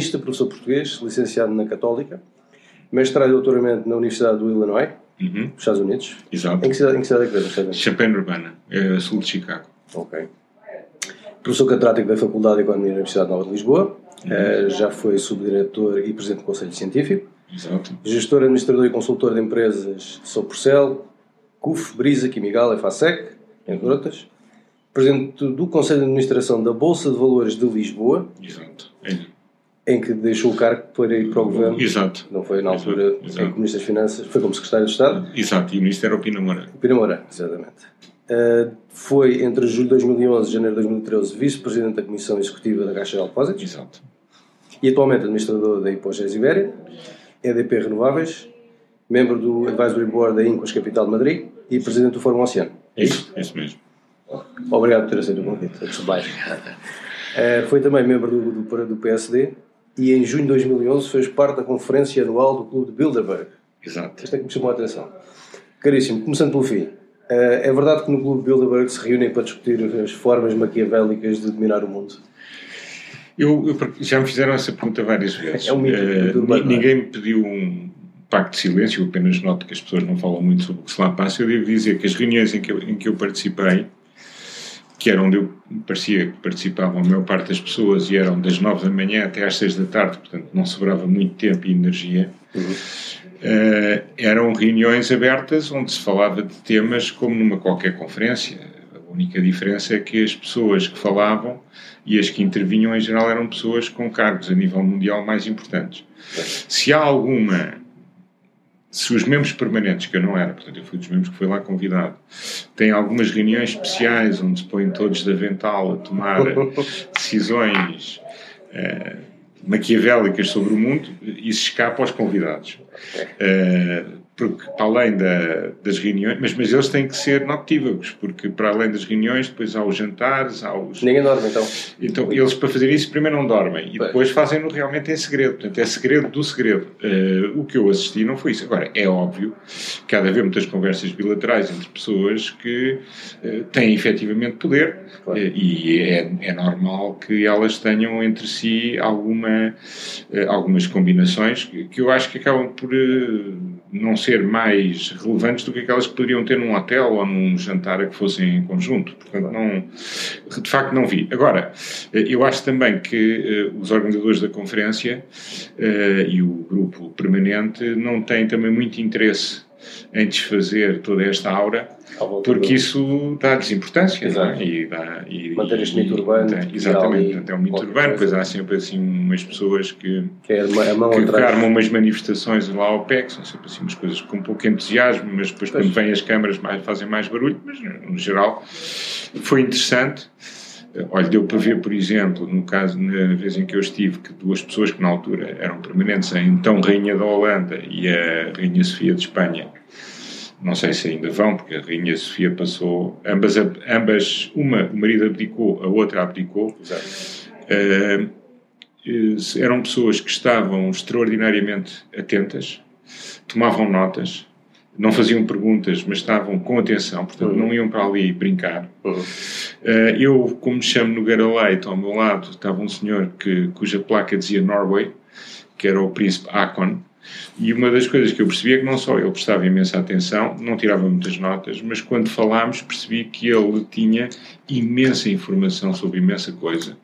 economista, professor português, licenciado na Católica, mestrado e doutoramento na Universidade do Illinois, Uhum. nos Estados Unidos. Exato. Em que cidade, em que cidade é que vive? Não sei. Champaign-Urbana, é sul de Chicago. Ok. Professor catedrático da Faculdade de Economia da Universidade Nova de Lisboa, eh, já foi subdiretor e presidente do Conselho Científico, Exato. gestor, administrador e consultor de empresas Soporcel, CUF, Brisa, Quimigal, EFASEC, entre outras. Presidente do Conselho de Administração da Bolsa de Valores de Lisboa, Exato. É. em que deixou o cargo para ir para o governo. Exato. Não foi na altura Exato. em que o Ministro das Finanças, foi como Secretário de Estado. Exato. E o Ministro era o Pina Moura. Pina Moura, exatamente. Uh, foi entre julho de 2011 e janeiro de 2013 vice-presidente da Comissão Executiva da Caixa de Depósitos Exato. e atualmente administrador da Hipogés Ibéria, EDP Renováveis, membro do Advisory Board da Incas Capital de Madrid e presidente do Fórum Oceano. É isso. É isso mesmo. Obrigado por ter aceito o convite. Uh, foi também membro do, do, do PSD e em junho de 2011 fez parte da conferência anual do Clube de Bilderberg. Exato. Isto é que me chamou a atenção. Caríssimo, começando pelo fim. eh, é verdade que no Clube Bilderberg se reúnem para discutir as formas maquiavélicas de dominar o mundo? Eu, eu- já me fizeram essa pergunta várias vezes. É um mito Eh, do urbano, ni- ninguém me pediu um pacto de silêncio, eu apenas noto que as pessoas não falam muito sobre o que se lá passa. Eu devo dizer que as reuniões em que eu, em que eu participei, que era onde eu parecia que participavam a maior parte das pessoas e eram das nove da manhã até às seis da tarde, portanto não sobrava muito tempo e energia, eh, eram reuniões abertas onde se falava de temas como numa qualquer conferência. A única diferença é que as pessoas que falavam e as que intervinham em geral eram pessoas com cargos a nível mundial mais importantes. Se há alguma. Se os membros permanentes, que eu não era, portanto eu fui dos membros que foi lá convidado, têm algumas reuniões especiais onde se põem todos de avental a tomar decisões eh, maquiavélicas sobre o mundo, isso escapa aos convidados. Eh, porque para além da- das reuniões, mas, mas eles têm que ser noctívagos, porque para além das reuniões, depois há os jantares, há os. Ninguém dorme então. Então, eles para fazer isso primeiro não dormem e Pois. depois fazem-no realmente em segredo. Portanto, é segredo do segredo. Eh, o que eu assisti não foi isso. Agora, é óbvio que há de haver muitas conversas bilaterais entre pessoas que eh, têm efetivamente poder Claro. eh, e é, é normal que elas tenham entre si alguma, algumas combinações que, que eu acho que acabam por não ser mais relevantes do que aquelas que poderiam ter num hotel ou num jantar a que fossem em conjunto. Portanto, não, de facto não vi. Agora, eh, eu acho também que eh, os organizadores da conferência eh, e o grupo permanente não têm também muito interesse em desfazer toda esta aura, porque isso dá-lhes importância. não é? E dá, e, Manter este mito urbano, exatamente, portanto, é um mito urbano, pois há sempre assim umas pessoas que Que é que, armam umas manifestações lá ao PEC, são sempre assim umas coisas com pouco entusiasmo, mas depois Pois. quando vêm as câmaras mais, fazem mais barulho, mas no geral foi interessante. Eh, Olha, deu para ver, por exemplo, no caso, na vez em que eu estive, que duas pessoas que na altura eram permanentes, a então Rainha da Holanda e a Rainha Sofia de Espanha, não sei se ainda vão, porque a Rainha Sofia passou, ambas, ambas uma, o marido abdicou, a outra abdicou, eh, eram pessoas que estavam extraordinariamente atentas, tomavam notas, não faziam perguntas, mas estavam com atenção, portanto Uhum. não iam para ali brincar. Uhum. Eh, eu, como me chamo Nogueira Leite, ao meu lado estava um senhor que, cuja placa dizia Norway, que era o príncipe Akon, e uma das coisas que eu percebi é que não só ele prestava imensa atenção, não tirava muitas notas, mas quando falámos percebi que ele tinha imensa informação sobre imensa coisa.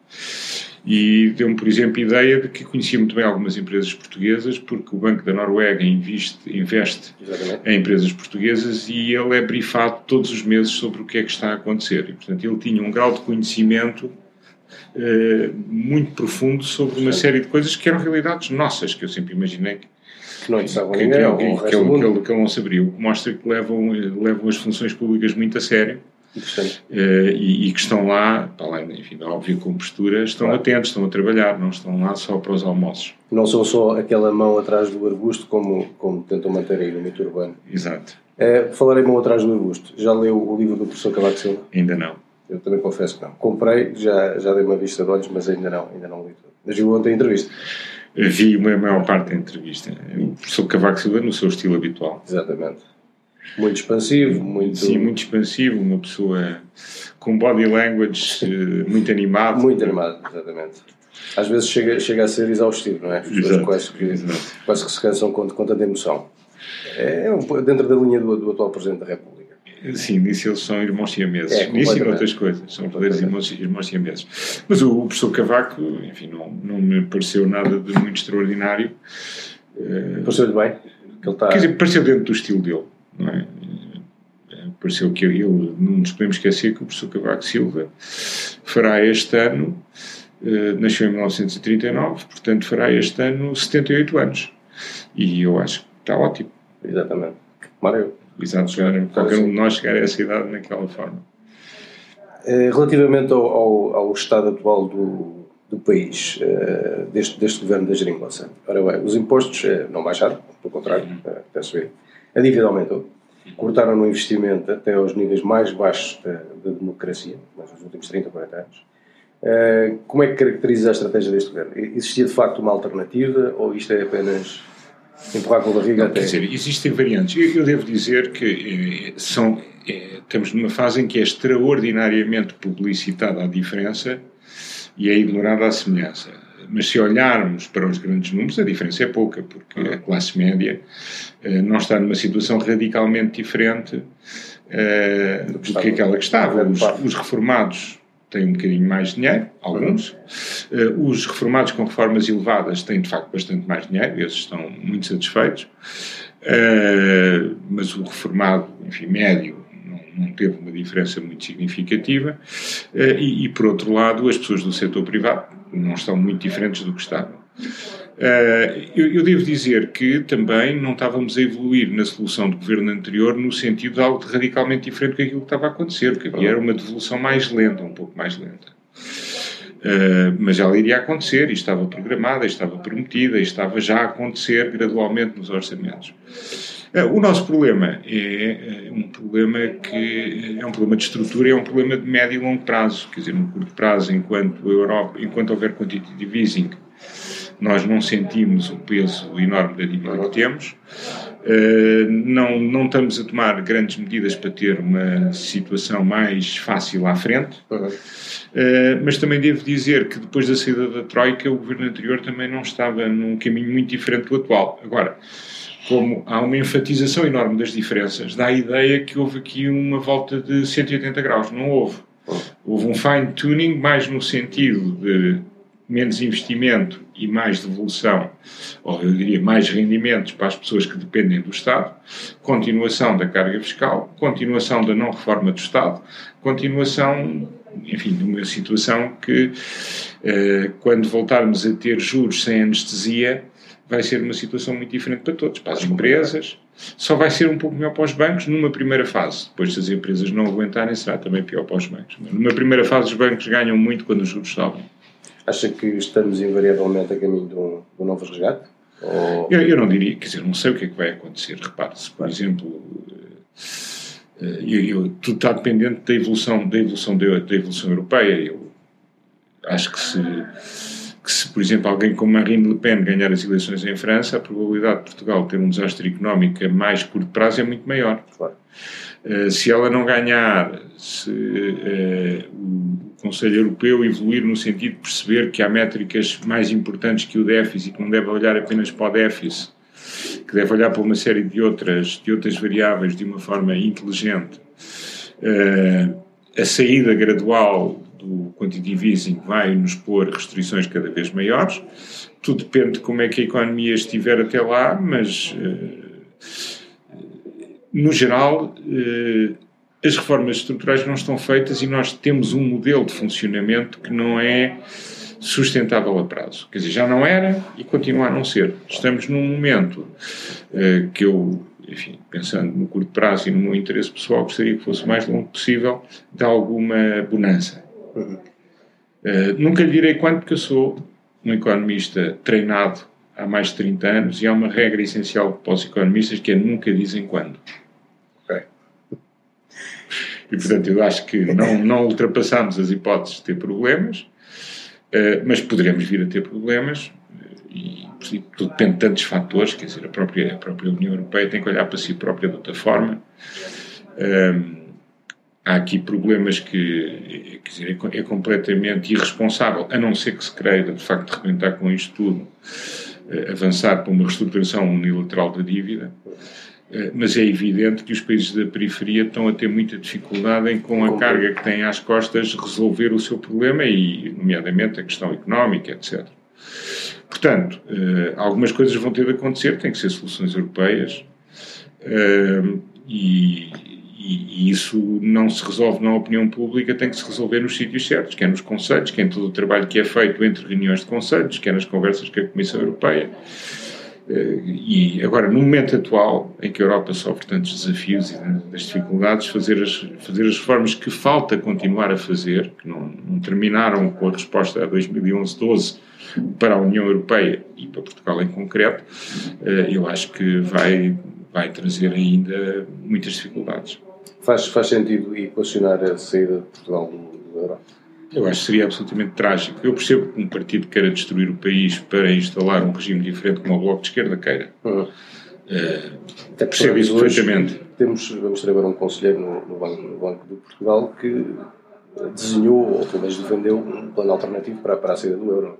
E deu-me, por exemplo, a ideia de que conhecia muito bem algumas empresas portuguesas, porque o Banco da Noruega investe, investe Exatamente. em empresas portuguesas e ele é brifado todos os meses sobre o que é que está a acontecer. E, portanto, ele tinha um grau de conhecimento eh, muito profundo sobre uma série de coisas que eram realidades nossas, que eu sempre imaginei que, Que não que, ninguém, que, ele, que, ele, que ele não saberia. O que mostra que levam, levam as funções públicas muito a sério Eh, e, e que estão lá, para além enfim, da óbvia compostura, estão Claro. atentos, estão a trabalhar, não estão lá só para os almoços. Não são só aquela mão atrás do arbusto como, como tentam manter aí no mito urbano. Exato. Uh, falarei outra ajuda do gosto. Já leu o livro do professor Cavaco Silva? Ainda não. Eu também confesso que não. Comprei, já, já dei uma vista de olhos, mas ainda não, ainda não li tudo. Mas viu ontem a entrevista? Vi uma maior parte da entrevista. O professor Cavaco Silva no seu estilo habitual. Exatamente. Muito expansivo, muito... Sim, muito expansivo, uma pessoa com body language eh, muito animado. Muito animado, exatamente. Às vezes chega, chega a ser exaustivo, não é? As pessoas quase que, quase que se cansam com, com tanta emoção. É, é dentro da linha do, do atual Presidente da República. Sim, nisso eles são irmãos siameses. É, nisso e outras coisas. São poderes irmãos, irmãos siameses. Mas o, o professor Cavaco, enfim, não, não me pareceu nada de muito extraordinário. Pareceu-lhe bem? Ele está... Quer dizer, pareceu dentro do estilo dele, é? Pareceu que ele, não nos podemos esquecer que o professor Cavaco Silva fará este ano, nasceu em 1939, portanto fará este ano 78 anos. E eu acho que está ótimo. Exatamente. Mário. Exato, chegar, qualquer um de nós chegar a essa idade naquela forma. Eh, relativamente ao, ao, ao estado atual do, do país, uh, deste, deste governo da Geringonça, ora bem, os impostos não baixaram, pelo contrário, uh, até subir. A dívida aumentou. Cortaram no investimento até aos níveis mais baixos da, da democracia, nos últimos 30, 40 anos. Uh, como é que caracteriza a estratégia deste governo? Existia de facto uma alternativa ou isto é apenas empurrar com a barriga Não, até. Quer dizer, existem variantes. Eu, eu devo dizer que eh, são, eh, estamos numa fase em que é extraordinariamente publicitada a diferença e é ignorada a semelhança. Mas se olharmos para os grandes números, a diferença é pouca, porque a classe média eh, não está numa situação radicalmente diferente eh, do que aquela que estava. Os, os reformados têm um bocadinho mais dinheiro, alguns. Uh, os reformados com reformas elevadas têm, de facto, bastante mais dinheiro, esses estão muito satisfeitos. Uh, mas o reformado, enfim, médio, não, teve uma diferença muito significativa. Uh, e, e, por outro lado, as pessoas do setor privado não estão muito diferentes do que estavam. Uh, eu, eu, devo dizer que também não estávamos a evoluir na solução do governo anterior no sentido de algo radicalmente diferente do que aquilo que estava a acontecer, porque havia era uma devolução mais lenta, um pouco mais lenta. Uh, mas ela iria acontecer, e estava programada, e estava prometida, e estava já a acontecer gradualmente nos orçamentos. Uh, o nosso problema é, é um problema que é um problema de estrutura, é um problema de médio e longo prazo. Quer dizer, no curto prazo, enquanto, a Europa, enquanto houver quantitative easing, nós não sentimos o peso enorme da dívida que temos. Não, não estamos a tomar grandes medidas para ter uma situação mais fácil à frente, mas também devo dizer que depois da saída da Troika, o governo anterior também não estava num caminho muito diferente do atual. Agora, como há uma enfatização enorme das diferenças, dá a ideia que houve aqui uma volta de 180 graus. Não houve. Houve um fine-tuning mais no sentido de menos investimento e mais devolução, ou eu diria mais rendimentos para as pessoas que dependem do Estado, continuação da carga fiscal, continuação da não reforma do Estado, continuação, enfim, de uma situação que, eh, quando voltarmos a ter juros sem anestesia, vai ser uma situação muito diferente para todos, para as empresas, só vai ser um pouco melhor para os bancos numa primeira fase. Depois, se as empresas não aguentarem, será também pior para os bancos. Numa primeira fase, os bancos ganham muito quando os juros sobem. Acha que estamos invariavelmente a caminho de um, de um novo resgate? Ou... Eu, eu, não diria, quer dizer, não sei o que é que vai acontecer. Repare-se, por exemplo, eh, eu, eu, tudo está dependente da evolução, da evolução, da, da evolução europeia. Eu acho que se, que se, por exemplo, alguém como Marine Le Pen ganhar as eleições em França, a probabilidade de Portugal ter um desastre económico a mais curto prazo é muito maior. Claro. Uh, se ela não ganhar, se uh, o Conselho Europeu evoluir no sentido de perceber que há métricas mais importantes que o déficit, que não deve olhar apenas para o déficit, que deve olhar para uma série de outras, de outras variáveis de uma forma inteligente. Uh, a saída gradual do quantitative easing vai nos pôr restrições cada vez maiores. Tudo depende de como é que a economia estiver até lá, mas uh, no geral uh, as reformas estruturais não estão feitas e nós temos um modelo de funcionamento que não é sustentável a prazo. Quer dizer, já não era e continua a não ser. Estamos num momento uh, que eu, enfim, pensando no curto prazo e no meu interesse pessoal, gostaria que fosse o mais longo possível de alguma bonança. Uh, nunca lhe direi quanto, porque eu sou um economista treinado há mais de 30 anos e há uma regra essencial para os economistas que é nunca dizem quando. E, portanto, eu acho que não, não ultrapassamos as hipóteses de ter problemas, eh, mas poderemos vir a ter problemas e tudo depende de tantos fatores, quer dizer, a própria, a própria União Europeia tem que olhar para si própria de outra forma. Um, há aqui problemas que dizer, é, é, completamente irresponsável, a não ser que se queira, de facto, rebentar com isto tudo, uh, avançar para uma reestruturação unilateral da dívida. Uh, mas é evidente que os países da periferia estão a ter muita dificuldade em, com a carga que têm às costas, resolver o seu problema e, nomeadamente, a questão económica, etc. Portanto, uh, algumas coisas vão ter de acontecer, têm que ser soluções europeias uh, e, e, isso não se resolve na opinião pública, tem que se resolver nos sítios certos, quer nos conselhos, quer em todo o trabalho que é feito entre reuniões de conselhos, quer nas conversas com a Comissão Europeia. Uh, e agora, no momento atual, em que a Europa sofre tantos desafios e das dificuldades, fazer as, fazer as reformas que falta continuar a fazer, que não, não terminaram com a resposta a 2011-12 para a União Europeia e para Portugal em concreto, eh, eu acho que vai, vai trazer ainda muitas dificuldades. Faz, faz sentido equacionar a saída de Portugal do euro? Eu acho que seria absolutamente trágico. Eu percebo que um partido queira destruir o país para instalar um regime diferente como o Bloco de Esquerda queira. Uhum. Uh, percebo isso perfeitamente. Temos, vamos ter agora um conselheiro no, no, Banco, no Banco de Portugal que desenhou, ou pelo menos defendeu, um plano alternativo para, para a saída do euro.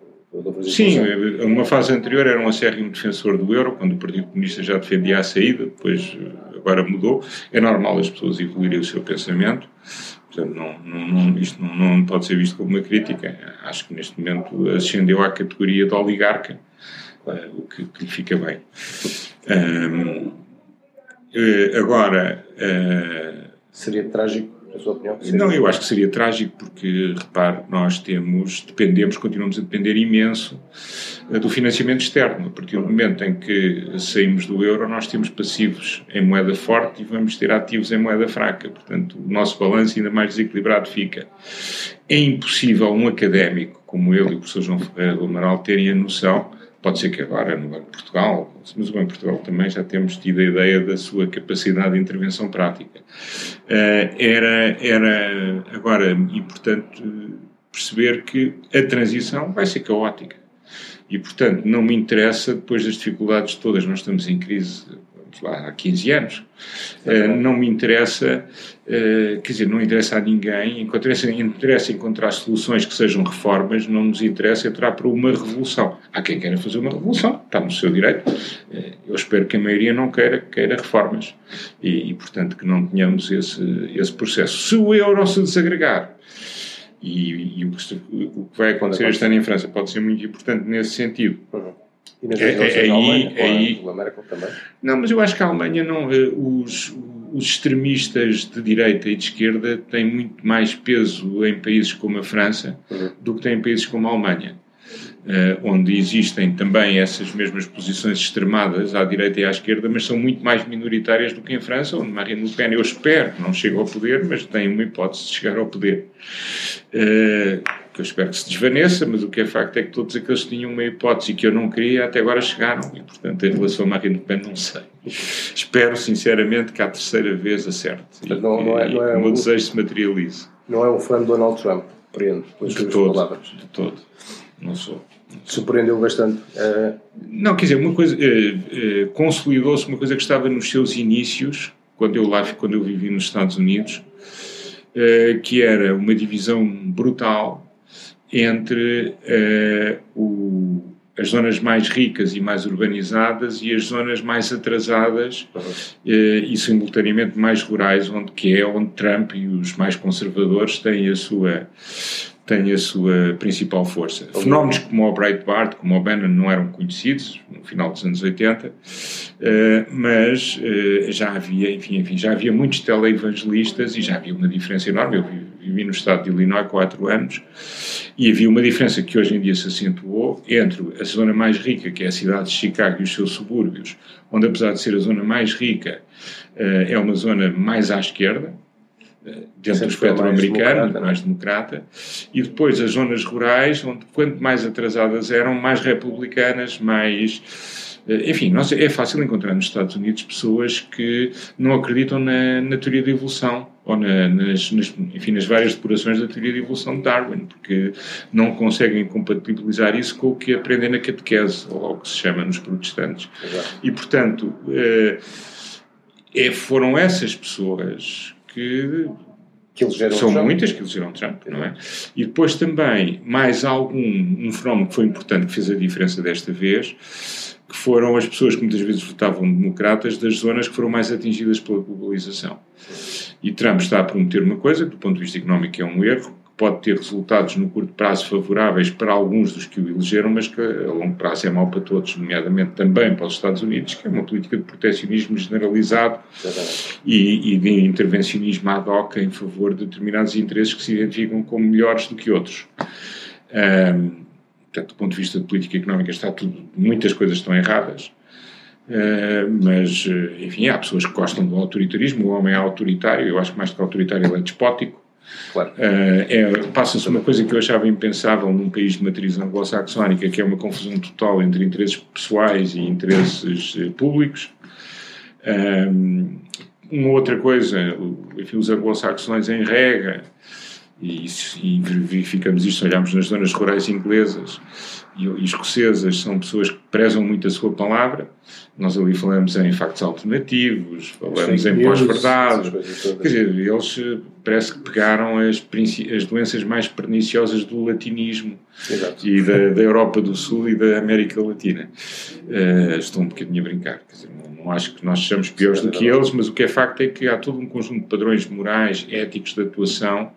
Sim, uma fase anterior era um acérrimo defensor do euro, quando o Partido Comunista já defendia a saída, depois eh, agora mudou. É normal as pessoas evoluírem o seu pensamento, portanto, não, não, não, isto não, não, pode ser visto como uma crítica. Acho que neste momento ascendeu à categoria de oligarca, uh, o que, que, lhe fica bem. Um, eh, agora. Uh, Seria trágico na sua opinião? Não, eu acho que seria trágico porque, repare, nós temos, dependemos, continuamos a depender imenso eh, do financiamento externo. A partir do momento em que saímos do euro, nós temos passivos em moeda forte e vamos ter ativos em moeda fraca. Portanto, o nosso balanço ainda mais desequilibrado fica. É impossível um académico como ele e o professor João Ferreira do Amaral terem a noção Pode ser que agora no Banco de Portugal, mas o Banco de Portugal também já temos tido a ideia da sua capacidade de intervenção prática. Uh, era, era agora importante perceber que a transição vai ser caótica. E, portanto, não me interessa, depois das dificuldades todas, nós estamos em crise lá, há 15 anos. Uh, não me interessa, uh, quer dizer, não interessa a ninguém, interessa, interessa encontrar soluções que sejam reformas, não nos interessa entrar para uma revolução. Há quem queira fazer uma revolução, está no seu direito. Uh, eu espero que a maioria não queira, queira reformas e, e, portanto, que não tenhamos esse, esse processo. Se o euro se desagregar, e, e o, que, o, que, vai acontecer este ano em França pode ser muito importante nesse sentido. Uhum e nas é, é, aí, Alemanha, aí, a Merkel também? Não, mas eu acho que a Alemanha não. Eh, os, os extremistas de direita e de esquerda têm muito mais peso em países como a França uhum. do que têm em países como a Alemanha. Uh, onde existem também essas mesmas posições extremadas à direita e à esquerda, mas são muito mais minoritárias do que em França, onde Marine Le Pen, eu espero, não chega ao poder, mas tem uma hipótese de chegar ao poder. Uh, que eu espero que se desvaneça, mas o que é facto é que todos aqueles que tinham uma hipótese que eu não queria até agora chegaram, e portanto em relação a Marine Le Pen não sei. espero sinceramente que à terceira vez acerte e não, não é, não é o meu desejo se materialize. Não é um fã de Donald Trump, compreendo, pelas de todo, palavras. De todo, não sou. Surpreendeu bastante. Uh... Não, quer dizer, uma coisa, uh, uh, consolidou-se uma coisa que estava nos seus inícios, quando eu lá, quando eu vivi nos Estados Unidos, que era uma divisão brutal entre uh, o, as zonas mais ricas e mais urbanizadas e as zonas mais atrasadas uhum. uh, e simultaneamente mais rurais, onde que é onde Trump e os mais conservadores têm a sua têm a sua principal força. Fenómenos como o Breitbart, como o Bannon não eram conhecidos no final dos anos 80, uh, mas já havia, enfim, enfim, já havia muitos teleevangelistas e já havia uma diferença enorme. Eu vivi no estado de Illinois quatro anos e havia uma diferença que hoje em dia se acentuou entre a zona mais rica, que é a cidade de Chicago e os seus subúrbios, onde apesar de ser a zona mais rica, eh, é uma zona mais à esquerda, eh, dentro Sempre do espectro americano, democrata, mais democrata, e depois as zonas rurais, onde quanto mais atrasadas eram, mais republicanas, mais... Eh, enfim, nós, é fácil encontrar nos Estados Unidos pessoas que não acreditam na, na teoria da evolução ou na, nas, nas, enfim, nas várias depurações da teoria de evolução de Darwin, porque não conseguem compatibilizar isso com o que aprendem na catequese, ou o que se chama nos protestantes. Exato. E, portanto, eh, é, foram essas pessoas que que São Trump. muitas que elegeram Trump, não é? E depois também, mais algum, um fenómeno que foi importante, que fez a diferença desta vez, que foram as pessoas que muitas vezes votavam democratas das zonas que foram mais atingidas pela globalização. E Trump está a prometer uma coisa, que do ponto de vista económico é um erro, pode ter resultados no curto prazo favoráveis para alguns dos que o elegeram, mas que a longo prazo é mau para todos, nomeadamente também para os Estados Unidos, que é uma política de protecionismo generalizado e, e, de intervencionismo ad hoc em favor de determinados interesses que se identificam como melhores do que outros. Um, portanto, do ponto de vista de política económica está tudo, muitas coisas estão erradas. Uh, mas, enfim, há pessoas que gostam do autoritarismo. O homem é autoritário, eu acho que mais do que autoritário, ele é despótico. Claro. Uh, é, Passa-se uma coisa que eu achava impensável num país de matriz anglo-saxónica, que é uma confusão total entre interesses pessoais e interesses uh, públicos. Um, uma outra coisa, enfim, os anglo-saxões em regra, e, e, verificamos isto, olhamos nas zonas rurais inglesas e, e escocesas, são pessoas que prezam muito a sua palavra, nós ali falamos em factos alternativos, falamos em pós-verdade. Quer dizer, eles eh, parece que pegaram as, as doenças mais perniciosas do latinismo Exato. e da, da, Europa do Sul e da América Latina. Uh, estou um bocadinho a brincar. Quer dizer, não, não, acho que nós sejamos piores Sim, do que eles, mas o que é facto é que há todo um conjunto de padrões morais, éticos de atuação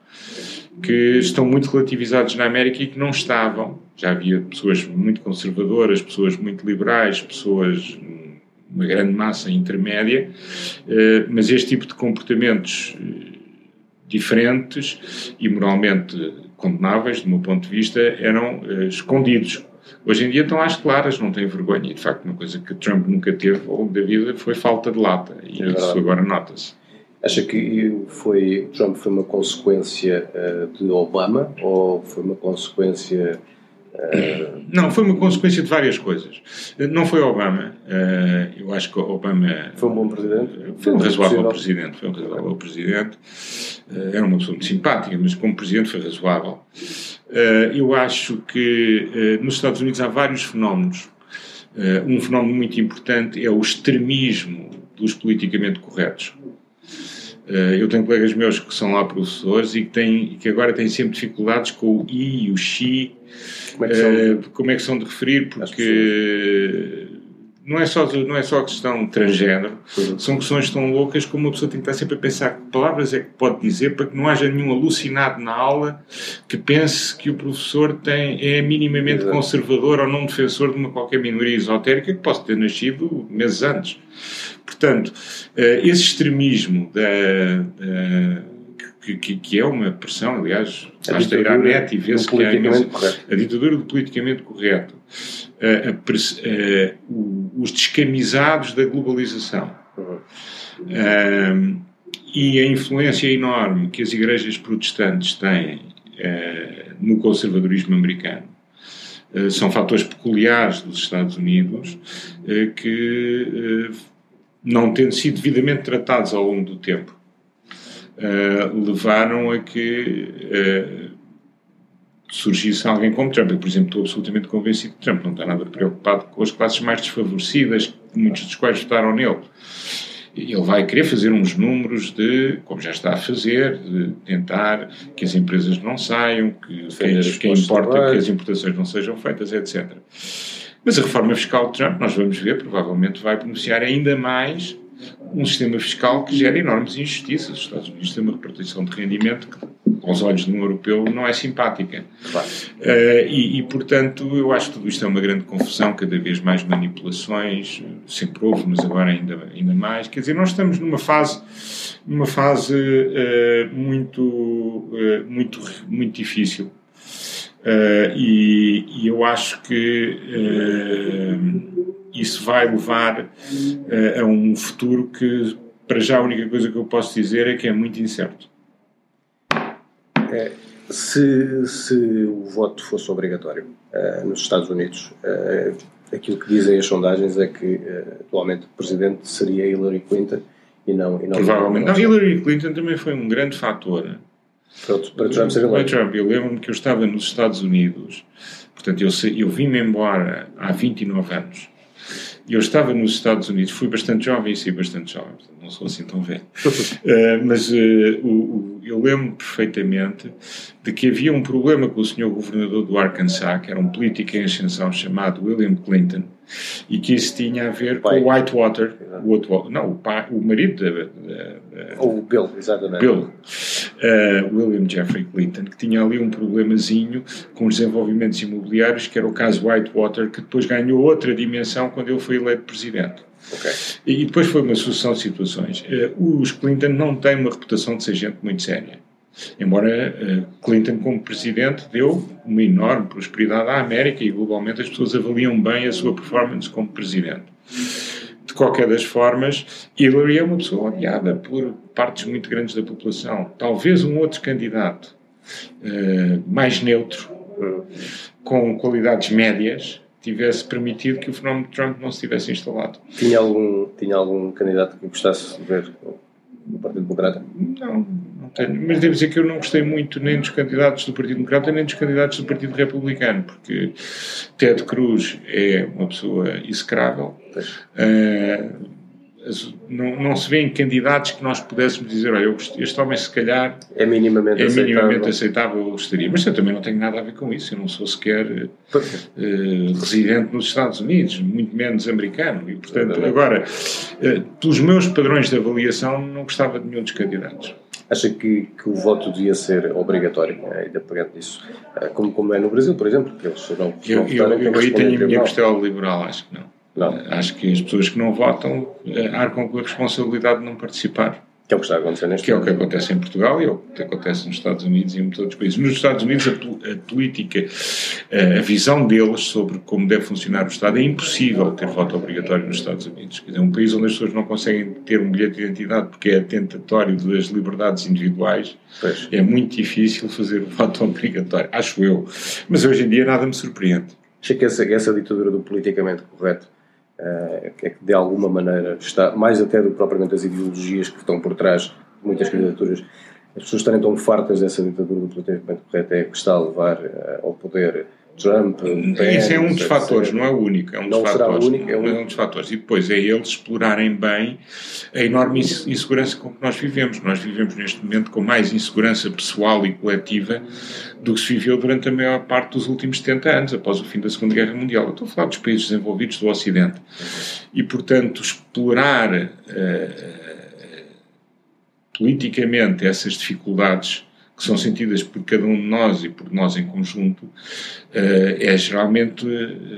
que estão muito relativizados na América e que não estavam. Já havia pessoas muito conservadoras, pessoas muito liberais, pessoas uma grande massa intermédia, eh, mas este tipo de comportamentos diferentes e moralmente condenáveis, do meu ponto de vista, eram eh, escondidos. Hoje em dia estão às claras, não têm vergonha. E, de facto, uma coisa que Trump nunca teve ao longo da vida foi falta de lata. E é isso agora nota-se. Acha que foi, Trump foi uma consequência de Obama ou foi uma consequência não, foi uma consequência de várias coisas. Não foi Obama. Eh, eu acho que Obama. Foi um bom presidente? Foi um razoável presidente. Foi um razoável presidente. Eh, era uma pessoa muito simpática, mas como presidente foi razoável. Eh, eu acho que nos Estados Unidos há vários fenómenos. Um fenómeno muito importante é o extremismo dos politicamente corretos. Eu tenho colegas meus que são lá professores e que, têm, que agora têm sempre dificuldades com o i e o xi como é que são, uh, como é que são de referir, porque não é só, não é só a questão transgénero, uhum. são questões tão loucas como uma pessoa tem que estar sempre a pensar que palavras é que pode dizer para que não haja nenhum alucinado na aula que pense que o professor tem, é minimamente Exato. conservador ou não defensor de uma qualquer minoria esotérica que possa ter nascido meses antes. Portanto, uh, esse extremismo da, da que, que, que, é uma pressão, aliás, basta ir à net e ver-se que há a ditadura do politicamente correto, a, a, a, os descamisados da globalização uhum. e a influência enorme que as igrejas protestantes têm no conservadorismo americano. são fatores peculiares dos Estados Unidos que, não tendo sido devidamente tratados ao longo do tempo, uh, levaram a que uh, surgisse alguém como Trump. Eu, por exemplo, estou absolutamente convencido que Trump não está nada preocupado com as classes mais desfavorecidas, muitos dos quais votaram nele. Ele vai querer fazer uns números de, como já está a fazer, de tentar que as empresas não saiam, que quem, quem importa que as importações não sejam feitas, etc. Mas a reforma fiscal de Trump, nós vamos ver, provavelmente vai beneficiar ainda mais um sistema fiscal que gera enormes injustiças. Os Estados Unidos têm uma repartição de rendimento que, aos olhos de um europeu, não é simpática. Claro. Uh, e, e, portanto, eu acho que tudo isto é uma grande confusão, cada vez mais manipulações, sempre houve, mas agora ainda, ainda mais. Quer dizer, nós estamos numa fase, numa fase uh, muito, uh, muito, muito difícil. E, e, eu acho que isso vai levar uh, a um futuro que, para já, a única coisa que eu posso dizer é que é muito incerto. É, se, se o voto fosse obrigatório uh, nos Estados Unidos, uh, aquilo que dizem as sondagens é que atualmente o presidente seria Hillary Clinton E não, e não Provavelmente. Não, Hillary Clinton também foi um grande fator. Para, para Trump ser eleito. Trump. Eu lembro-me que eu estava nos Estados Unidos, portanto, eu, eu vim-me embora há 29 anos eu estava nos Estados Unidos, fui bastante jovem e saí bastante jovem, não sou assim tão velho. uh, mas uh, o, o, eu lembro perfeitamente de que havia um problema com o senhor governador do Arkansas, que era um político em ascensão chamado William Clinton, e que isso tinha a ver com o Whitewater, o não, o, pai, o marido da, da, o Bill, exatamente. Bill, uh, William Jeffrey Clinton, que tinha ali um problemazinho com os desenvolvimentos imobiliários, que era o caso Whitewater, que depois ganhou outra dimensão quando ele foi eleito presidente. Okay. E depois foi uma sucessão de situações. Uh, os Clinton não têm uma reputação de ser gente muito séria. Embora uh, Clinton, como presidente, deu uma enorme prosperidade à América e globalmente as pessoas avaliam bem a sua performance como presidente. De qualquer das formas, Hillary é uma pessoa odiada por partes muito grandes da população. Talvez um outro candidato uh, mais neutro, com qualidades médias, tivesse permitido que o fenómeno de Trump não se tivesse instalado. Tinha algum, tinha algum candidato que gostasse de ver no Partido Democrata? Não, não tenho. Mas devo dizer que eu não gostei muito nem dos candidatos do Partido Democrata nem dos candidatos do Partido Republicano, porque Ted Cruz é uma pessoa execrável. Uh, não, não se vêem candidatos que nós pudéssemos dizer, olha, este homem se calhar é minimamente, é aceitável. minimamente aceitável, eu gostaria. Mas eu também não tenho nada a ver com isso, eu não sou sequer uh, residente nos Estados Unidos, muito menos americano, e portanto, agora, uh, pelos meus padrões de avaliação, não gostava de nenhum dos candidatos. Acha que, que o voto devia ser obrigatório, ainda pegando nisso, como, como é no Brasil, por exemplo, que eles não, eu, não eu, eu aí tenho a minha costela liberal, acho que não. Não. Acho que as pessoas que não votam eh, arcam com a responsabilidade de não participar. Que é o que está a acontecer neste Que é o que acontece em Portugal e é o que acontece nos Estados Unidos e em muitos outros países. Nos Estados Unidos, a, a, política, eh, a visão deles sobre como deve funcionar o Estado é impossível ter voto obrigatório nos Estados Unidos. Quer dizer, um país onde as pessoas não conseguem ter um bilhete de identidade porque é atentatório das liberdades individuais, pois. é muito difícil fazer o voto obrigatório. Acho eu. Mas hoje em dia nada me surpreende. Acho que essa, essa ditadura do politicamente correto é que de alguma maneira está, mais até do que propriamente as ideologias que estão por trás de muitas candidaturas, as pessoas estarem tão fartas dessa ditadura do politicamente correto é que está a levar uh, ao poder Trump. Isso é um dos fatores, não é o único. É um não dos será fatores. o único, é um... é um dos fatores. E depois é eles explorarem bem a enorme insegurança com que nós vivemos. Nós vivemos neste momento com mais insegurança pessoal e coletiva do que se viveu durante a maior parte dos últimos 70 anos, após o fim da Segunda Guerra Mundial. Eu estou a falar dos países desenvolvidos do Ocidente. E, portanto, explorar uh, politicamente essas dificuldades que são sentidas por cada um de nós e por nós em conjunto, uh, é geralmente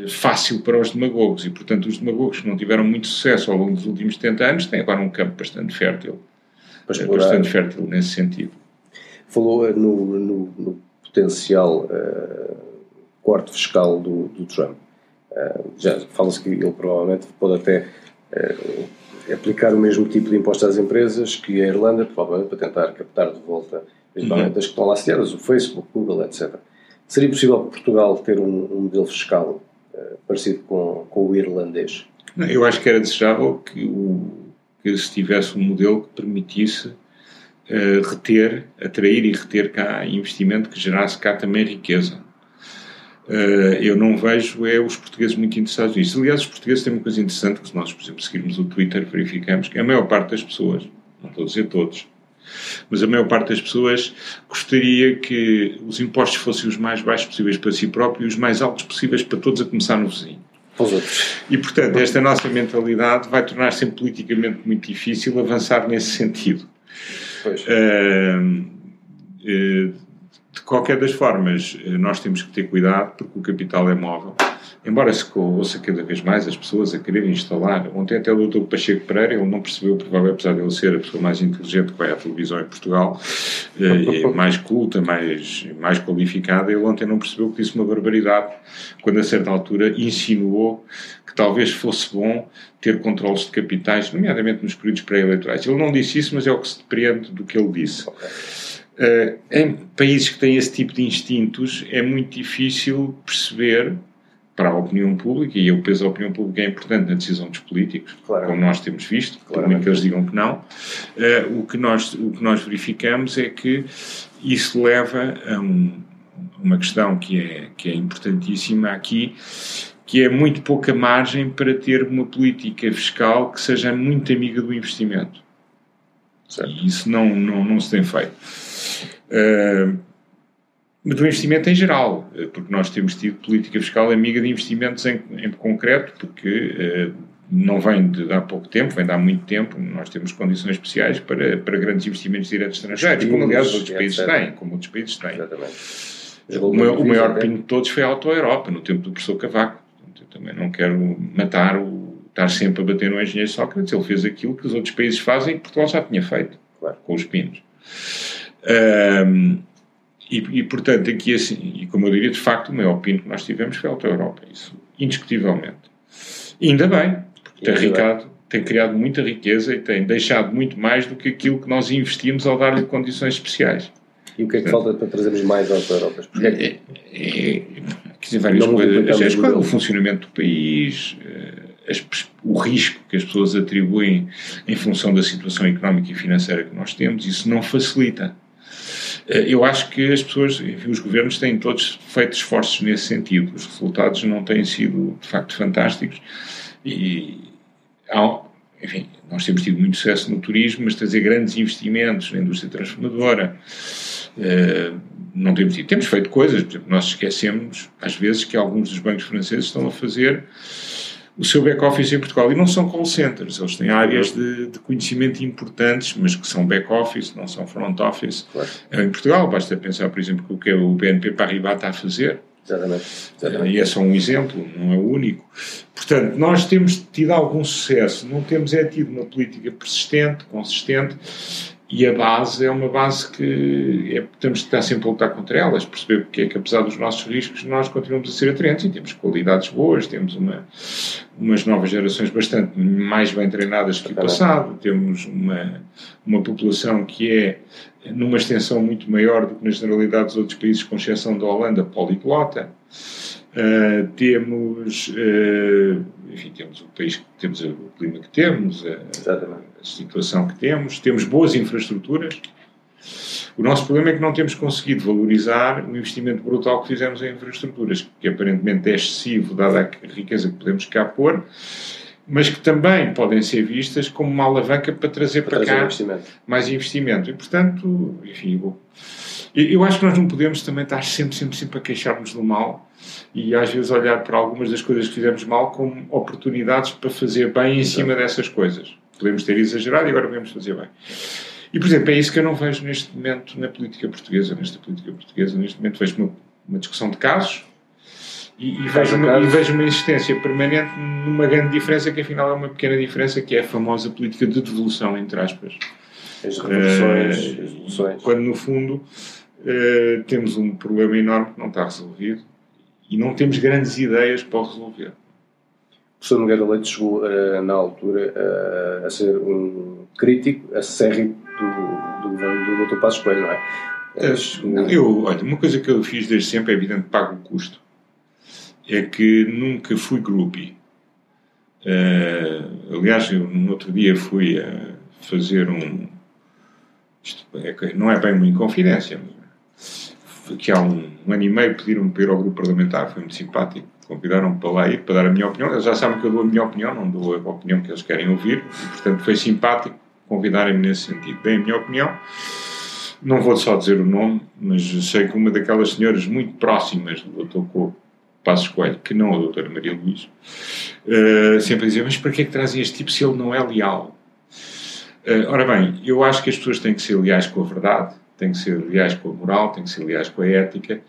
fácil para os demagogos. E, portanto, os demagogos que não tiveram muito sucesso ao longo dos últimos 70 anos têm agora um campo bastante fértil. Bastante fértil nesse sentido. Falou no, no, no potencial uh, corte fiscal do, do Trump. Uh, já fala-se que ele provavelmente pode até uh, aplicar o mesmo tipo de imposto às empresas que a Irlanda, provavelmente para tentar captar de volta, principalmente uhum. as que estão lá sediadas, o Facebook, Google, etc. Seria possível Portugal ter um, um modelo fiscal parecido com, com o irlandês? Não, eu acho que era desejável que, o, que se tivesse um modelo que permitisse uh, reter, atrair e reter cá investimento que gerasse cá também riqueza. Uh, eu não vejo é os portugueses muito interessados nisso. Aliás, os portugueses têm uma coisa interessante que se nós, por exemplo, seguirmos o Twitter, verificamos que a maior parte das pessoas, não estou a dizer todos, mas a maior parte das pessoas gostaria que os impostos fossem os mais baixos possíveis para si próprio e os mais altos possíveis para todos, a começar no vizinho. E, portanto, esta nossa mentalidade vai tornar sempre politicamente muito difícil avançar nesse sentido. Uh, uh, de qualquer das formas, eh, nós temos que ter cuidado porque o capital é móvel. Embora se ouça cada vez mais as pessoas a querer instalar. Ontem até o Dr. Pacheco Pereira, ele não percebeu, provavelmente, apesar de ele ser a pessoa mais inteligente que vai à televisão em Portugal, e mais culta, mais, mais qualificada, ele ontem não percebeu que disse uma barbaridade quando a certa altura insinuou que talvez fosse bom ter controles de capitais, nomeadamente nos períodos pré-eleitorais. Ele não disse isso, mas é o que se depreende do que ele disse. Uh, em países que têm esse tipo de instintos, é muito difícil perceber para a opinião pública, e o peso da opinião pública é importante na decisão dos políticos, claro. como nós temos visto, muito que eles digam que não, uh, o, que nós, o que nós verificamos é que isso leva a um, uma questão que é, que é importantíssima aqui, que é muito pouca margem para ter uma política fiscal que seja muito amiga do investimento. Certo. E isso não, não, não se tem feito. Uh, do investimento em geral, eh, porque nós temos tido política fiscal amiga de investimentos em, em concreto, porque uh, não vem de há pouco tempo, vem de há muito tempo, nós temos condições especiais para, para grandes investimentos diretos estrangeiros, como aliás outros países têm, como outros países têm. O maior, o maior pino de todos foi a Auto-Europa, no tempo do professor Cavaco. Eu também não quero matar o estar sempre a bater no engenheiro Sócrates, ele fez aquilo que os outros países fazem e Portugal já tinha feito, claro. com os pinos. Um, e, e, portanto, aqui assim, e como eu diria, de facto, o maior pino que nós tivemos foi a Auto-Europa, isso, indiscutivelmente. E ainda bem, porque tem, Ricardo, tem criado muita riqueza e tem deixado muito mais do que aquilo que nós investimos ao dar-lhe condições especiais. E o que é que falta para trazermos mais auto-Europas? É, é, é, dizer, várias não coisas. As, o funcionamento do país, eh, as, o risco que as pessoas atribuem em função da situação económica e financeira que nós temos, isso não facilita. Eh, eu acho que as pessoas, enfim, os governos têm todos feito esforços nesse sentido. Os resultados não têm sido, de facto, fantásticos. E, enfim, nós temos tido muito sucesso no turismo, mas trazer grandes investimentos na indústria transformadora. Uh, não temos tido. Temos feito coisas, por exemplo, nós esquecemos, às vezes, que alguns dos bancos franceses estão a fazer o seu back-office em Portugal. E não são call centers, eles têm áreas de, de conhecimento importantes, mas que são back-office, não são front-office. Claro. Em Portugal, basta pensar, por exemplo, o que é o BNP Paribas está a fazer. Exatamente. Exatamente. E é só um exemplo, não é o único. Portanto, nós temos tido algum sucesso, não temos é tido uma política persistente, consistente, e a base é uma base que é, temos de estar sempre a lutar contra elas, perceber porque é que, apesar dos nossos riscos, nós continuamos a ser atraentes e temos qualidades boas, temos uma, umas novas gerações bastante mais bem treinadas que o passado, temos uma, uma população que é, numa extensão muito maior do que na generalidade dos outros países, com exceção da Holanda, poliglota. Uh, temos, uh, enfim, temos o país que temos, o clima que temos, a, a, situação que temos, temos boas infraestruturas. O nosso problema é que não temos conseguido valorizar o investimento brutal que fizemos em infraestruturas, que aparentemente é excessivo, dada a riqueza que podemos cá pôr, mas que também podem ser vistas como uma alavanca para trazer para, para trazer cá investimento. mais investimento. E, portanto, enfim, eu acho que nós não podemos também estar sempre, sempre, sempre a queixar-nos do mal e às vezes olhar para algumas das coisas que fizemos mal como oportunidades para fazer bem em cima dessas coisas. Podemos ter exagerado e agora podemos fazer bem. E, por exemplo, é isso que eu não vejo neste momento na política portuguesa. Nesta política portuguesa, neste momento, vejo uma, uma discussão de casos e, e, vejo uma, e, vejo uma, insistência permanente numa grande diferença que, afinal, é uma pequena diferença, que é a famosa política de devolução, entre aspas. As revoluções, uh, as. Quando, no fundo, uh, temos um problema enorme que não está resolvido e não temos grandes ideias para o resolver. O professor Nogueira Leite chegou, uh, na altura, uh, a ser um crítico acérrimo do, do governo do Dr. Passos Coelho, não é? Não, eu, olha, uma coisa que eu fiz desde sempre é evidente pago o custo. É que nunca fui groupie. Uh, aliás, eu no outro dia fui a fazer um. Isto é, não é bem uma inconfidência, que há um, um ano e meio pediram-me para ir ao grupo parlamentar, foi muito simpático. Convidaram-me para lá ir, para dar a minha opinião. Eles já sabem que eu dou a minha opinião, não dou a opinião que eles querem ouvir, e, portanto foi simpático convidarem-me nesse sentido. Bem, a minha opinião, não vou só dizer o nome, mas sei que uma daquelas senhoras muito próximas do Dr. Couto Passos Coelho, que não a doutora Maria Luís, uh, sempre dizia, mas para que é que trazem este tipo se ele não é leal? Uh, ora bem, eu acho que as pessoas têm que ser leais com a verdade, têm que ser leais com a moral, têm que ser leais com a ética,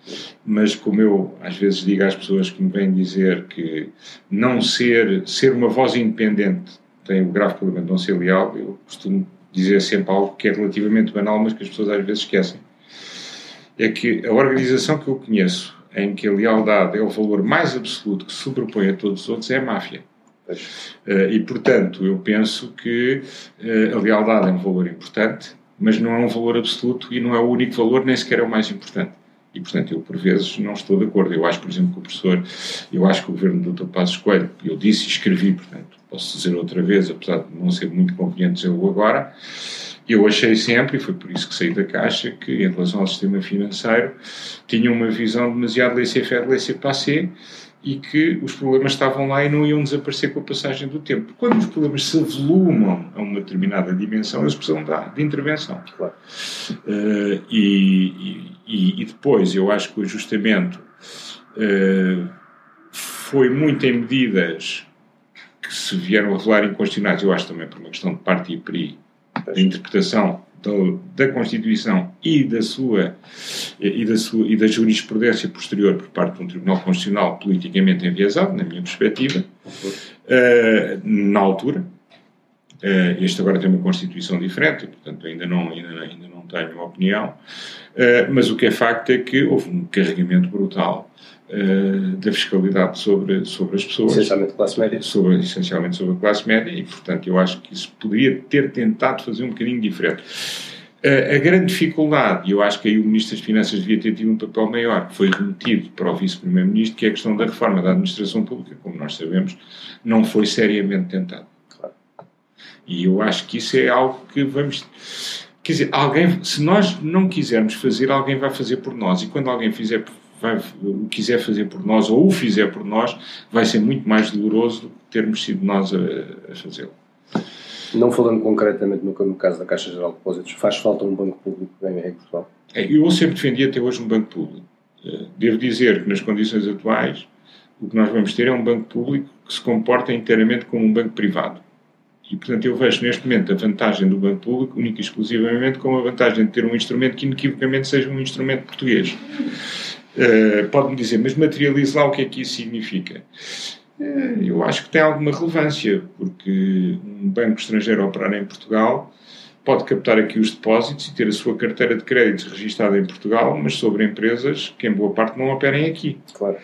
mas como eu às vezes digo às pessoas que me vêm dizer que não ser, ser uma voz independente tem o grave problema de não ser leal, eu costumo dizer sempre algo que é relativamente banal, mas que as pessoas às vezes esquecem. É que a organização que eu conheço, em que a lealdade é o valor mais absoluto que se sobrepõe a todos os outros, é a máfia. Uh, e, portanto, eu penso que uh, a lealdade é um valor importante, mas não é um valor absoluto e não é o único valor, nem sequer é o mais importante. E, portanto, eu por vezes não estou de acordo. Eu acho, por exemplo, que o professor, eu acho que o governo do Dr. Passos Coelho, eu disse e escrevi, portanto, posso dizer outra vez, apesar de não ser muito conveniente dizê-lo agora, eu achei sempre, e foi por isso que saí da Caixa, que em relação ao sistema financeiro tinha uma visão demasiado laissez-faire, laissez-passer e que os problemas estavam lá e não iam desaparecer com a passagem do tempo. Quando os problemas se avolumam a uma determinada dimensão, eles precisam de, intervenção. Claro. Uh, e, e, e, depois, eu acho que o ajustamento uh, foi muito em medidas que se vieram a revelar inconstitucionais, eu acho também por uma questão de parte e PRI, da interpretação da, Constituição e da sua e da sua e da jurisprudência posterior por parte de um Tribunal Constitucional politicamente enviesado, na minha perspectiva, uh, na altura. Uh, este agora tem uma Constituição diferente, portanto ainda não ainda, ainda não tenho uma opinião, uh, mas o que é facto é que houve um carregamento brutal Uh, da fiscalidade sobre, sobre as pessoas. Essencialmente classe média. Sobre, essencialmente sobre a classe média e, portanto, eu acho que isso poderia ter tentado fazer um bocadinho diferente. Uh, a grande dificuldade, e eu acho que aí o Ministro das Finanças devia ter tido um papel maior, foi remetido para o Vice-Primeiro-Ministro, que é a questão da reforma da administração pública, como nós sabemos, não foi seriamente tentado. Claro. E eu acho que isso é algo que vamos. Quer dizer, alguém, se nós não quisermos fazer, alguém vai fazer por nós. E quando alguém fizer vai, o quiser fazer por nós ou o fizer por nós, vai ser muito mais doloroso do que termos sido nós a, a fazê-lo. Não falando concretamente no, no, caso da Caixa Geral de Depósitos, faz falta um banco público em Portugal? É, eu sempre defendi até hoje um banco público. Eh, devo dizer que nas condições atuais o que nós vamos ter é um banco público que se comporta inteiramente como um banco privado. E, portanto, eu vejo neste momento a vantagem do banco público única e exclusivamente como a vantagem de ter um instrumento que inequivocamente seja um instrumento português. Uh, Pode-me dizer, mas materialize lá o que é que isso significa. Uh, eu acho que tem alguma relevância, porque um banco estrangeiro operar em Portugal pode captar aqui os depósitos e ter a sua carteira de créditos registada em Portugal, mas sobre empresas que em boa parte não operem aqui. Claro.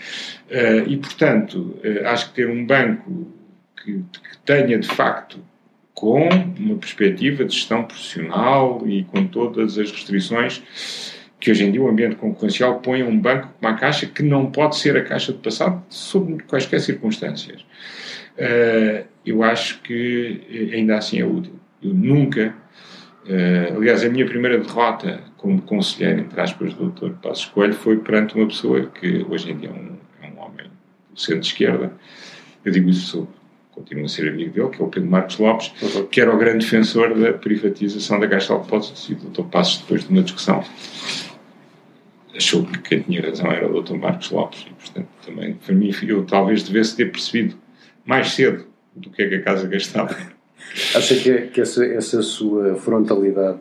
Uh, e, portanto, acho que ter um banco que, que tenha, de facto, com uma perspectiva de gestão profissional e com todas as restrições que hoje em dia o ambiente concorrencial põe um banco como a Caixa que não pode ser a Caixa do passado sob quaisquer circunstâncias. Uh, eu acho que eh, ainda assim é útil. Eu nunca, uh, aliás, a minha primeira derrota como conselheiro, entre aspas, do Dr. Passos Coelho foi perante uma pessoa que hoje em dia é um, é um homem do centro-esquerda. Eu digo isso sobre continuo a ser amigo dele, que é o Pedro Marcos Lopes, uhum. que era o grande defensor da privatização da Caixa de Depósitos e do Dr. Passos, depois de uma discussão, achou que quem tinha razão era o Dr. Marcos Lopes. E, portanto, também, para mim, eu talvez devesse ter percebido mais cedo do que é que a casa gastava. Acha que, que essa, essa sua frontalidade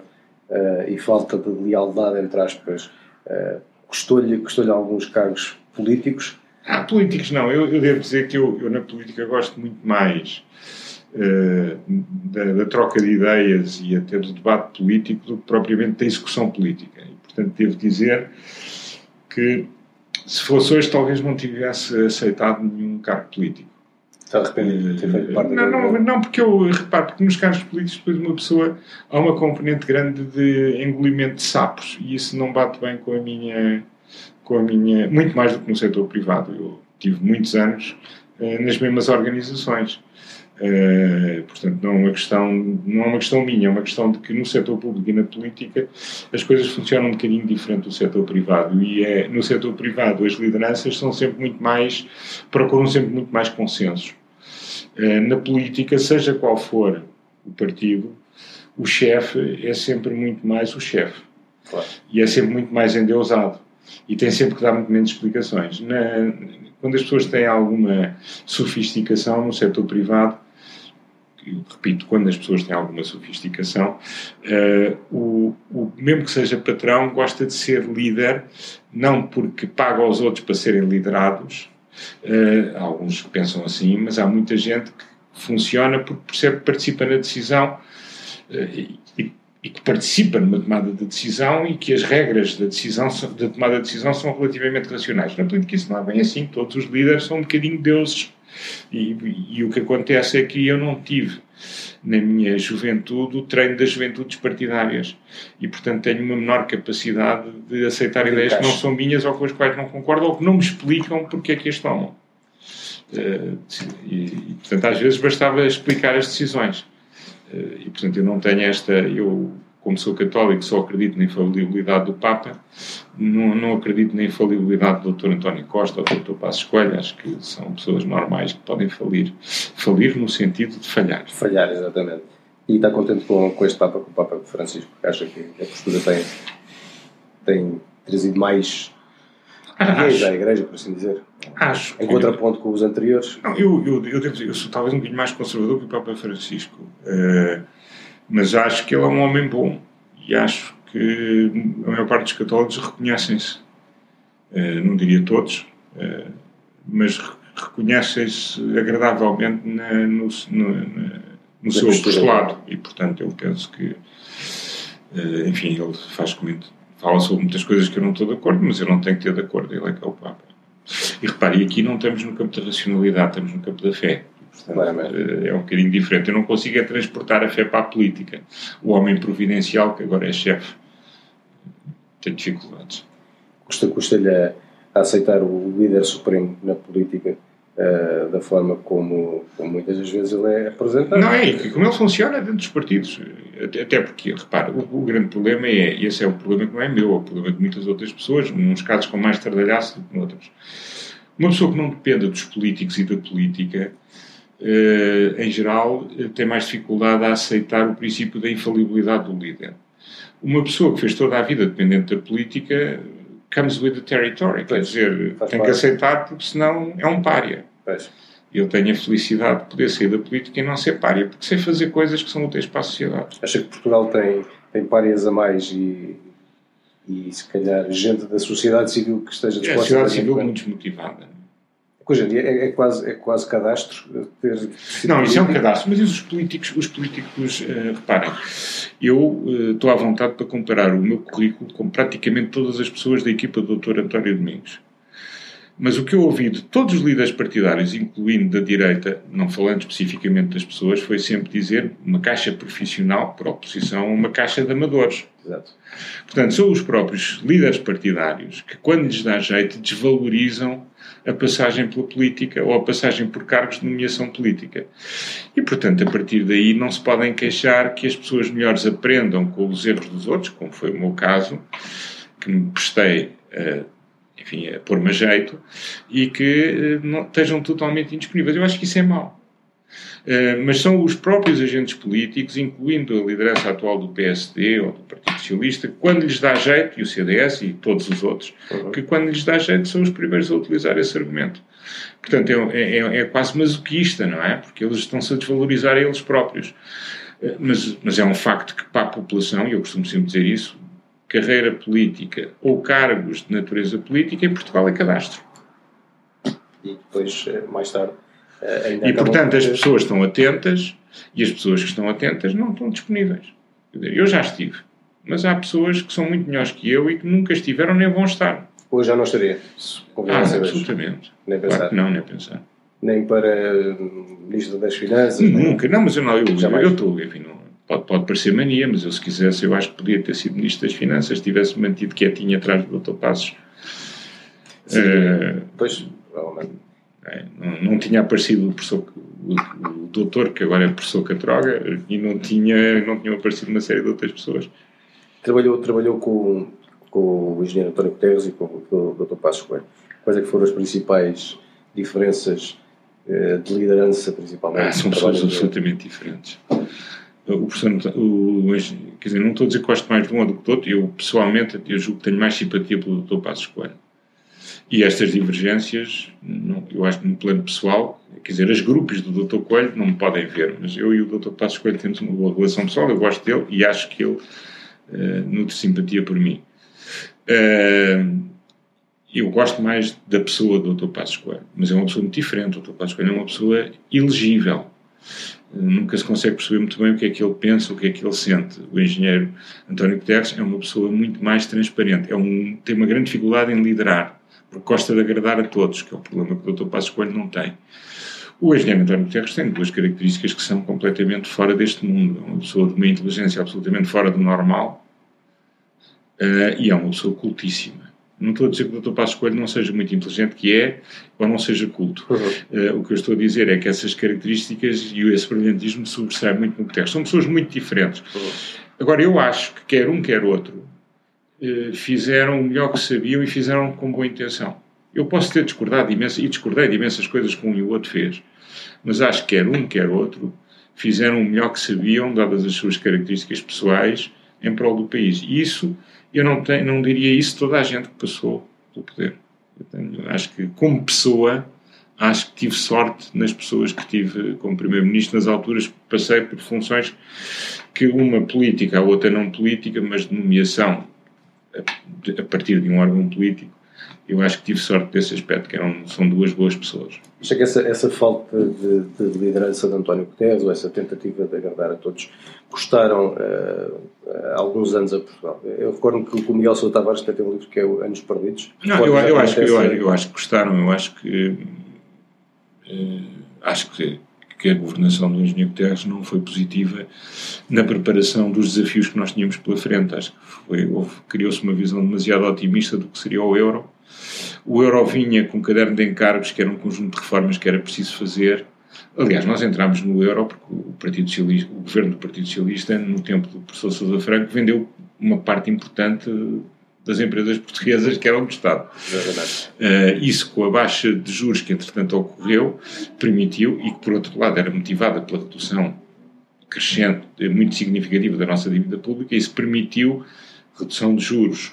uh, e falta de lealdade, entre aspas, uh, custou-lhe custou alguns cargos políticos? Ah, políticos não. Eu, eu devo dizer que eu, eu na política gosto muito mais uh, da, da, troca de ideias e até do debate político do que propriamente da execução política. E, portanto, devo dizer que se fosse hoje talvez não tivesse aceitado nenhum cargo político. Está arrependido de ter feito parte não, não, não, porque eu reparo, porque nos cargos políticos depois uma pessoa há uma componente grande de engolimento de sapos e isso não bate bem com a minha com a minha muito mais do que no setor privado. Eu tive muitos anos uh, nas mesmas organizações Uh, portanto, não é, uma questão, não é uma questão minha, é uma questão de que no setor público e na política as coisas funcionam um bocadinho diferente do setor privado. E é, no setor privado as lideranças são sempre muito mais, procuram sempre muito mais consensos. Uh, na política, seja qual for o partido, o chefe é sempre muito mais o chefe. Claro. E é sempre muito mais endeusado. E tem sempre que dar muito menos explicações. Na, quando as pessoas têm alguma sofisticação no setor privado, repito, quando as pessoas têm alguma sofisticação, uh, o, o, mesmo que seja patrão, gosta de ser líder, não porque paga aos outros para serem liderados, uh, alguns pensam assim, mas há muita gente que funciona porque percebe que participa na decisão uh, e, e, que participa numa tomada de decisão e que as regras da decisão da tomada de decisão são relativamente racionais. Na política isso não é bem assim, todos os líderes são um bocadinho deuses e, e, o que acontece é que eu não tive na minha juventude, o treino das juventudes partidárias. E, portanto, tenho uma menor capacidade de aceitar ideias que não são minhas ou com as quais não concordo ou que não me explicam porque é que as tomam. Uh, e, e, portanto, às vezes bastava explicar as decisões. Uh, e, portanto, eu não tenho esta. Eu, como sou católico, só acredito na infalibilidade do Papa, não, não acredito na infalibilidade do Dr. António Costa ou do Dr. Passos Coelho, acho que são pessoas normais que podem falir. Falir no sentido de falhar. Falhar, exatamente. E está contente com, com este Papa, com o Papa Francisco, porque acha que a postura tem, tem trazido mais fiéis à Igreja, por assim dizer. Acho. Em contraponto com os anteriores. Não, eu, eu, eu devo dizer, eu sou talvez um bocadinho mais conservador que o Papa Francisco. Uh, mas acho que ele é um homem bom e acho que a maior parte dos católicos reconhecem-se, uh, não diria todos, uh, mas reconhecem-se agradavelmente na, no, no, no seu postulado e portanto eu penso que uh, enfim, ele faz comentários fala sobre muitas coisas que eu não estou de acordo, mas eu não tenho que ter de acordo, ele é que é o Papa. E repare, aqui não estamos no campo da racionalidade, estamos no campo da fé. Portanto, é um bocadinho diferente. Eu não consigo é transportar a fé para a política. O homem providencial, que agora é chefe, tem dificuldades. Custa-lhe custa a aceitar o líder supremo na política uh, da forma como, como, muitas das vezes ele é apresentado. Não, é como ele funciona dentro dos partidos. Até porque, repara, o, o, grande problema é, e esse é o problema que não é meu, é o problema de muitas outras pessoas, uns casos com mais tardalhaço do que noutros. Uma pessoa que não dependa dos políticos e da política, uh, em geral, tem mais dificuldade a aceitar o princípio da infalibilidade do líder. Uma pessoa que fez toda a vida dependente da política comes with the territory, quer dizer, tem que aceitar porque senão é um pária. Eu tenho a felicidade de poder sair da política e não ser pária porque sei fazer coisas que são úteis para a sociedade. Acha que Portugal tem, tem párias a mais e, e se calhar gente da sociedade civil que esteja disposta é, a... sociedade civil muito desmotivada Hoje em dia é, é, quase, é quase cadastro ter. Não, isso é um cadastro, mas os políticos, os políticos uh, reparem, eu uh, estou à vontade para comparar o meu currículo com praticamente todas as pessoas da equipa do Dr. António Domingos. Mas o que eu ouvi de todos os líderes partidários, incluindo da direita, não falando especificamente das pessoas, foi sempre dizer uma caixa profissional oposição a uma caixa de amadores. Exato. Portanto, são os próprios líderes partidários que, quando lhes dá jeito, desvalorizam a passagem pela política ou a passagem por cargos de nomeação política. E, portanto, a partir daí não se podem queixar que as pessoas melhores aprendam com os erros dos outros, como foi o meu caso, que me prestei a, enfim, a pôr-me a jeito, e que eh, não, estejam totalmente indisponíveis. Eu acho que isso é mau. Uh, mas são os próprios agentes políticos, incluindo a liderança atual do PSD ou do Partido Socialista, quando lhes dá jeito, e o CDS e todos os outros, uhum. que quando lhes dá jeito são os primeiros a utilizar esse argumento. Portanto, é, é, é quase masoquista, não é? Porque eles estão-se a desvalorizar a eles próprios. Uh, mas, mas é um facto que para a população, e eu costumo sempre dizer isso, carreira política ou cargos de natureza política em Portugal é cadastro. E depois, eh, mais tarde, eh, e, portanto, as pessoas estão atentas e as pessoas que estão atentas não estão disponíveis. eu já estive, mas há pessoas que são muito melhores que eu e que nunca estiveram nem vão estar. Hoje já não estaria. Ah, absolutamente. Nem pensar. Claro não, nem pensar. Nem para Ministro das Finanças? Nunca, nem... não, mas eu não, eu, eu estou, enfim, não, pode, pode parecer mania, mas eu se quisesse, eu acho que podia ter sido Ministro das Finanças, tivesse mantido quietinho atrás do Dr. Passos. Sim, uh, pois, provavelmente não, não, tinha aparecido o, professor, o, o, doutor, que agora é professor Catroga, e não tinha, não tinham aparecido uma série de outras pessoas. Trabalhou, trabalhou com, com o engenheiro António Guterres e com, com o Dr. Passos Coelho. Quais é que foram as principais diferenças eh, de liderança, principalmente? Ah, são pessoas absolutamente diferentes. O professor, o, quer dizer, não estou a dizer que gosto mais de um ou do que do outro, eu pessoalmente eu julgo que tenho mais simpatia pelo Dr. Passos Coelho e estas divergências, eu acho que no plano pessoal, quer dizer, as grupos do Dr. Coelho não me podem ver, mas eu e o Dr. Passos Coelho temos uma boa relação pessoal, eu gosto dele e acho que ele uh, nutre simpatia por mim. Uh, eu gosto mais da pessoa do Dr. Passos Coelho, mas é uma pessoa muito diferente. O Dr. Passos Coelho é uma pessoa elegível. Uh, nunca se consegue perceber muito bem o que é que ele pensa, o que é que ele sente. O engenheiro António Guterres é uma pessoa muito mais transparente. É um, tem uma grande dificuldade em liderar porque gosta de agradar a todos, que é o problema que o Dr. Passos Coelho não tem. O engenheiro António Guterres tem duas características que são completamente fora deste mundo. É uma pessoa de uma inteligência absolutamente fora do normal uh, e é uma pessoa cultíssima. Não estou a dizer que o Dr. Passos Coelho não seja muito inteligente, que é, ou não seja culto. Uhum. Uh, o que eu estou a dizer é que essas características e esse brilhantismo sobressaem muito no Guterres. São pessoas muito diferentes. Uhum. Agora, eu acho que quer um, quer outro fizeram o melhor que sabiam e fizeram com boa intenção. Eu posso ter discordado imenso, e discordei de imensas coisas que um e o outro fez, mas acho que quer um, quer outro fizeram o melhor que sabiam, dadas as suas características pessoais, em prol do país. E isso eu não, tenho, não diria isso toda a gente que passou pelo poder. Tenho, acho que, como pessoa, acho que tive sorte nas pessoas que tive como Primeiro-Ministro, nas alturas passei por funções que uma política, a outra não política, mas de nomeação a, partir de um órgão político, eu acho que tive sorte desse aspecto, que eram, são duas boas pessoas. Acha que essa, essa falta de, de, liderança de António Guterres, ou essa tentativa de agradar a todos, custaram uh, alguns anos a Portugal? Eu recordo que o Miguel Sousa Tavares tem um livro que é Anos Perdidos. Não, eu, eu, acho que, eu, eu, acho que custaram, eu acho que. Uh, acho que que a governação do engenheiro Guterres não foi positiva na preparação dos desafios que nós tínhamos pela frente. Acho que criou-se uma visão demasiado otimista do que seria o euro o euro vinha com um caderno de encargos, que era um conjunto de reformas que era preciso fazer. Aliás, nós entramos no euro porque o, Partido Socialista, o governo do Partido Socialista, no tempo do professor Sousa Franco, vendeu uma parte importante das empresas portuguesas que eram do Estado. Uh, isso, com a baixa de juros que entretanto ocorreu, permitiu, e que por outro lado era motivada pela redução crescente, muito significativa da nossa dívida pública, isso permitiu redução de juros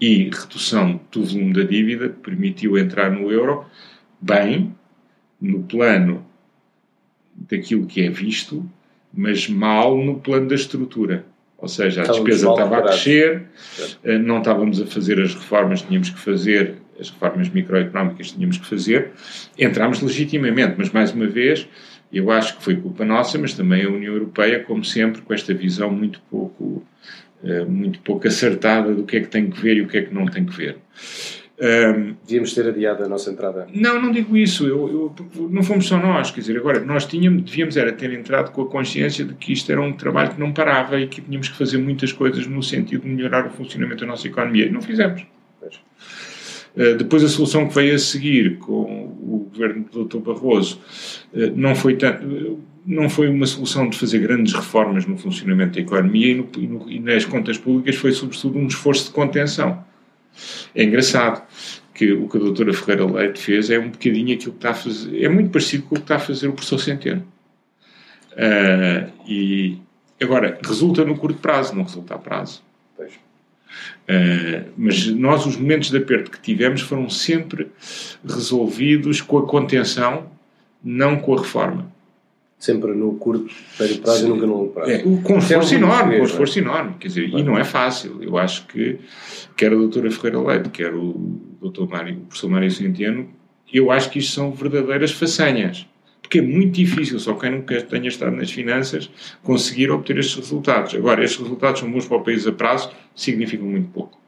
e redução do volume da dívida permitiu entrar no euro bem no plano daquilo que é visto, mas mal no plano da estrutura. Ou seja, a despesa estava a crescer, eh, não estávamos a fazer as reformas que tínhamos que fazer, as reformas microeconómicas que tínhamos que fazer. Entramos legitimamente, mas mais uma vez, eu acho que foi culpa nossa, mas também a União Europeia, como sempre, com esta visão muito pouco eh, muito pouco acertada do que é que tem que ver e o que é que não tem que ver. Um, Devíamos ter adiado a nossa entrada. Não, não digo isso. Eu, eu, não fomos só nós. Quer dizer, agora, nós tínhamos, devíamos era ter entrado com a consciência de que isto era um trabalho que não parava e que tínhamos que fazer muitas coisas no sentido de melhorar o funcionamento da nossa economia. E não fizemos. Uh, depois a solução que veio a seguir com o governo do Dr. Barroso uh, não foi tanto não foi uma solução de fazer grandes reformas no funcionamento da economia e, no, e, no, e, nas contas públicas foi, sobretudo, um esforço de contenção. É engraçado que o que a doutora Ferreira Leite fez é um bocadinho aquilo que está a fazer, é muito parecido com o que está a fazer o professor Centeno. Uh, e agora, resulta no curto prazo, não resulta a prazo. Uh, mas nós, os momentos de aperto que tivemos foram sempre resolvidos com a contenção, não com a reforma sempre no curto médio prazo e nunca no longo prazo. É, com esforço enorme, com é? esforço enorme, quer dizer, e não é fácil. Eu acho que quer a doutora Ferreira Leite, quer o doutor Mário, o professor Mário Centeno, eu acho que isto são verdadeiras façanhas. Porque é muito difícil, só quem nunca tenha estado nas finanças, conseguir obter estes resultados. Agora, estes resultados são bons para o país a prazo, significam muito pouco.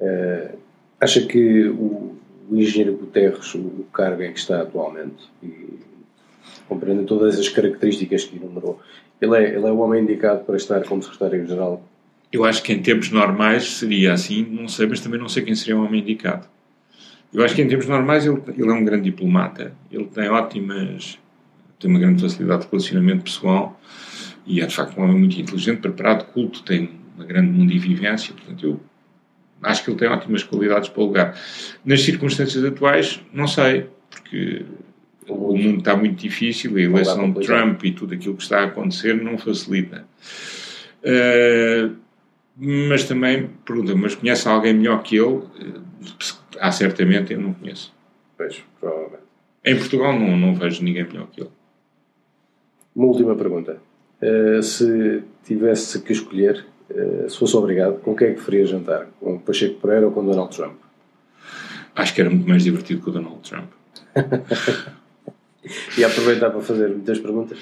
Uh, acha que o, o engenheiro Guterres, o, o cargo em que está atualmente, e compreende todas as características que enumerou. Ele é, ele é o homem indicado para estar como secretário-geral? Eu acho que em tempos normais seria assim, não sei, mas também não sei quem seria o homem indicado. Eu acho que em tempos normais ele, ele é um grande diplomata, ele tem ótimas, tem uma grande facilidade de relacionamento pessoal e é de facto um homem muito inteligente, preparado, culto, tem uma grande mundivivência, portanto eu acho que ele tem ótimas qualidades para o lugar. Nas circunstâncias atuais, não sei, porque o mundo está muito difícil, a eleição de Trump e tudo aquilo que está a acontecer não facilita. Uh, mas também, pergunta, mas conhece alguém melhor que ele? Há certamente, eu não conheço. Pois, provavelmente. Em Portugal não, não vejo ninguém melhor que ele. Uma última pergunta. Uh, se tivesse que escolher, uh, se fosse obrigado, com quem é que preferia jantar? Com Pacheco Pereira ou com Donald Trump? Acho que era muito mais divertido com o Donald Trump. E aproveitar para fazer muitas perguntas?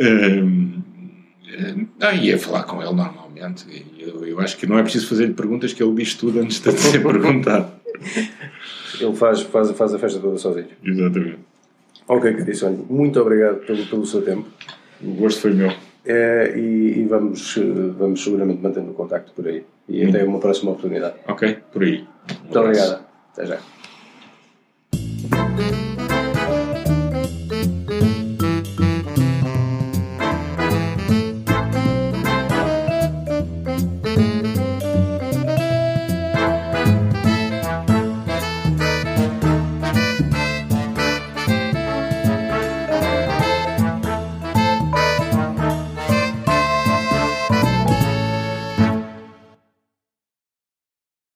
Um, não, ia falar com ele normalmente. Eu, eu acho que não é preciso fazer-lhe perguntas, que ele diz tudo antes de ser perguntado. Ele faz, faz, faz a festa toda sozinho. Exatamente. Ok, caríssimo. Muito obrigado pelo, pelo seu tempo. O gosto foi meu. É, e, e vamos, vamos seguramente mantendo o contacto por aí. E até uma próxima oportunidade. Ok, por aí. Muito obrigado. Até já.